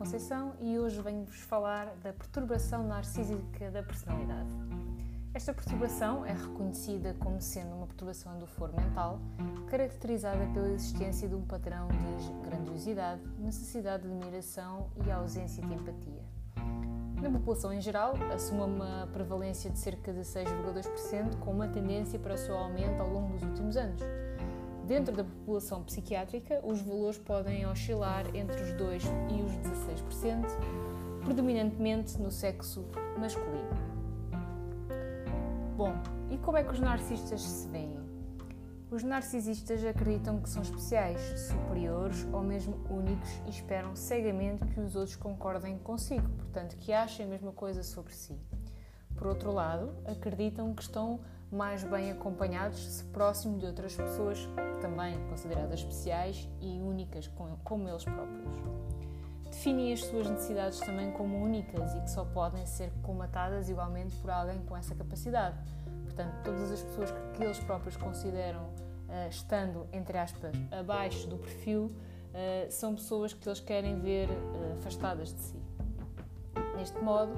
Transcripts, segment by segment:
Conceição e hoje venho-vos falar da perturbação narcísica da personalidade. Esta perturbação é reconhecida como sendo uma perturbação do foro mental, caracterizada pela existência de um padrão de grandiosidade, necessidade de admiração e ausência de empatia. Na população em geral, assume uma prevalência de cerca de 6,2%, com uma tendência para o seu aumento ao longo dos últimos anos. Dentro da população psiquiátrica, os valores podem oscilar entre os 2% e os 16%, predominantemente no sexo masculino. Bom, e como é que os narcisistas se veem? Os narcisistas acreditam que são especiais, superiores ou mesmo únicos e esperam cegamente que os outros concordem consigo, portanto, que achem a mesma coisa sobre si. Por outro lado, acreditam que estão mais bem acompanhados se próximo de outras pessoas também consideradas especiais e únicas como eles próprios. Definem as suas necessidades também como únicas e que só podem ser comatadas igualmente por alguém com essa capacidade. Portanto, todas as pessoas que eles próprios consideram uh, estando, entre aspas, abaixo do perfil, uh, são pessoas que eles querem ver uh, afastadas de si. Neste modo,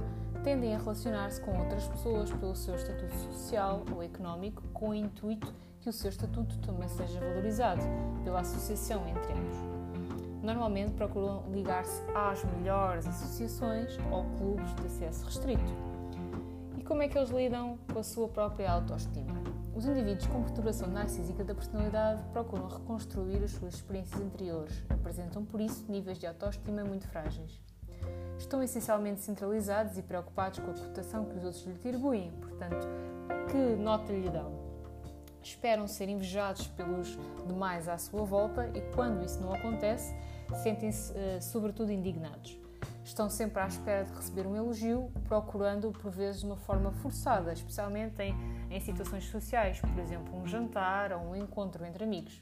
tendem a relacionar-se com outras pessoas pelo seu estatuto social ou económico, com o intuito que o seu estatuto também seja valorizado pela associação entre ambos. Normalmente procuram ligar-se às melhores associações ou clubes de acesso restrito. E como é que eles lidam com a sua própria autoestima? Os indivíduos com perturbação narcísica da personalidade procuram reconstruir as suas experiências anteriores, apresentam por isso níveis de autoestima muito frágeis estão essencialmente centralizados e preocupados com a cotação que os outros lhe atribuem, portanto, que nota lhe dão. Esperam ser invejados pelos demais à sua volta e, quando isso não acontece, sentem-se, uh, sobretudo, indignados. Estão sempre à espera de receber um elogio, procurando-o por vezes de uma forma forçada, especialmente em, em situações sociais, por exemplo, um jantar ou um encontro entre amigos.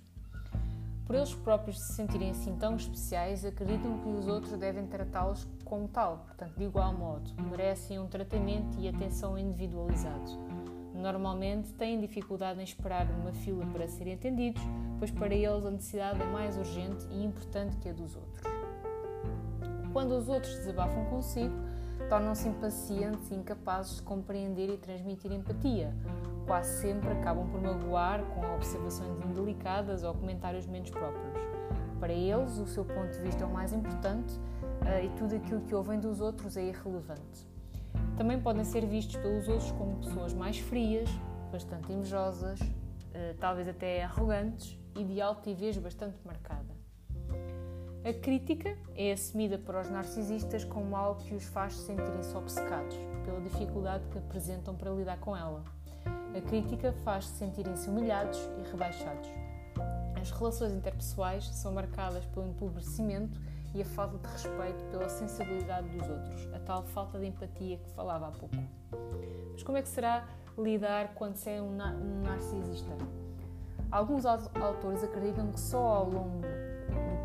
Por eles próprios se sentirem assim tão especiais, acreditam que os outros devem tratá-los como tal, portanto, de igual modo. Merecem um tratamento e atenção individualizado. Normalmente têm dificuldade em esperar numa fila para serem atendidos, pois para eles a necessidade é mais urgente e importante que a dos outros. Quando os outros desabafam consigo, tornam-se impacientes e incapazes de compreender e transmitir empatia, quase sempre acabam por magoar com observações indelicadas ou comentários menos próprios. Para eles, o seu ponto de vista é o mais importante uh, e tudo aquilo que ouvem dos outros é irrelevante. Também podem ser vistos pelos outros como pessoas mais frias, bastante invejosas, uh, talvez até arrogantes e de altivez bastante marcada. A crítica é assumida por os narcisistas como algo que os faz sentirem-se obcecados pela dificuldade que apresentam para lidar com ela. A crítica faz-se sentirem-se humilhados e rebaixados. As relações interpessoais são marcadas pelo empobrecimento e a falta de respeito pela sensibilidade dos outros, a tal falta de empatia que falava há pouco. Mas como é que será lidar quando se é um, narcisista? Alguns autores acreditam que só ao longo,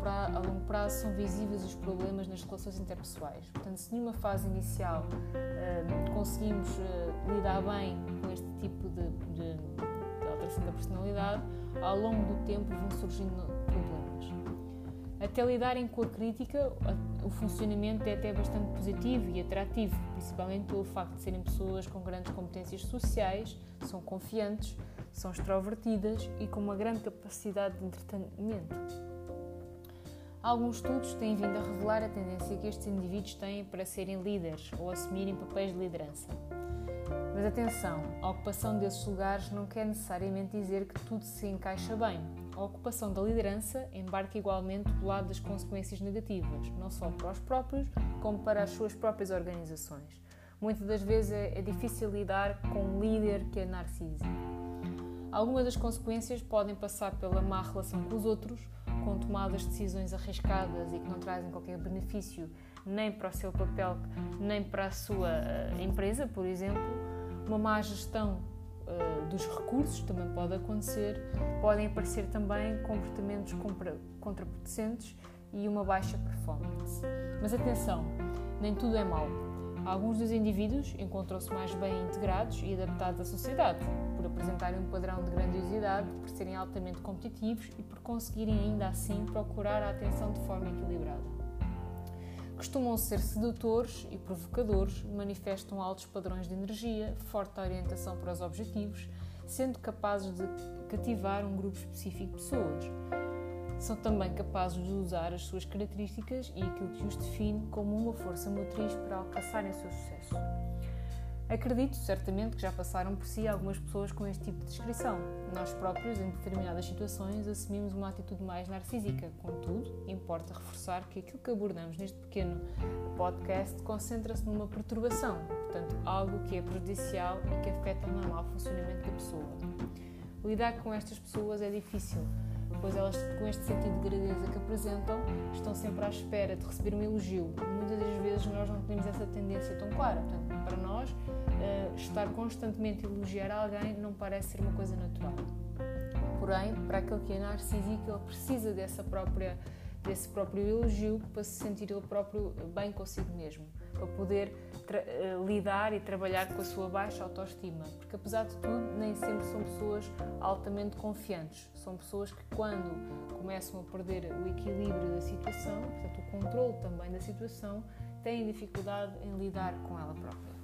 pra, a longo prazo são visíveis os problemas nas relações interpessoais. Portanto, se numa fase inicial uh, conseguimos uh, lidar bem com este tipo de, de, de alteração da personalidade, ao longo do tempo vão surgindo problemas. Até lidarem com a crítica, o funcionamento é até bastante positivo e atrativo, principalmente pelo facto de serem pessoas com grandes competências sociais, são confiantes, são extrovertidas e com uma grande capacidade de entretenimento. Alguns estudos têm vindo a revelar a tendência que estes indivíduos têm para serem líderes ou assumirem papéis de liderança. Mas atenção, a ocupação desses lugares não quer necessariamente dizer que tudo se encaixa bem. A ocupação da liderança embarca igualmente do lado das consequências negativas, não só para os próprios, como para as suas próprias organizações. Muitas das vezes é, é difícil lidar com um líder que é narcísico. Algumas das consequências podem passar pela má relação com os outros, com tomadas de decisões arriscadas e que não trazem qualquer benefício nem para o seu papel, nem para a sua uh, empresa, por exemplo. Uma má gestão uh, dos recursos também pode acontecer. Podem aparecer também comportamentos contraproducentes e uma baixa performance. Mas atenção, nem tudo é mau. Alguns dos indivíduos encontram-se mais bem integrados e adaptados à sociedade, por apresentarem um padrão de grandiosidade, por serem altamente competitivos e por conseguirem ainda assim procurar a atenção de forma equilibrada. Costumam ser sedutores e provocadores, manifestam altos padrões de energia, forte orientação para os objetivos, sendo capazes de cativar um grupo específico de pessoas. São também capazes de usar as suas características e aquilo que os define como uma força motriz para alcançarem o seu sucesso. Acredito certamente que já passaram por si algumas pessoas com este tipo de descrição. Nós próprios, em determinadas situações, assumimos uma atitude mais narcísica. Contudo, importa reforçar que aquilo que abordamos neste pequeno podcast concentra-se numa perturbação, portanto, algo que é prejudicial e que afeta o normal funcionamento da pessoa. Lidar com estas pessoas é difícil, pois elas, com este sentido de grandeza que apresentam, estão sempre à espera de receber um elogio. Muitas das vezes nós não temos essa tendência tão clara. Portanto, para nós, uh, estar constantemente a elogiar alguém não parece ser uma coisa natural. Porém, para aquele que é narcísico, ele precisa dessa própria, desse próprio elogio para se sentir ele próprio bem consigo mesmo. Para poder uh, lidar e trabalhar com a sua baixa autoestima, porque apesar de tudo, nem sempre são pessoas altamente confiantes, são pessoas que quando começam a perder o equilíbrio da situação, portanto o controle também da situação, têm dificuldade em lidar com ela própria.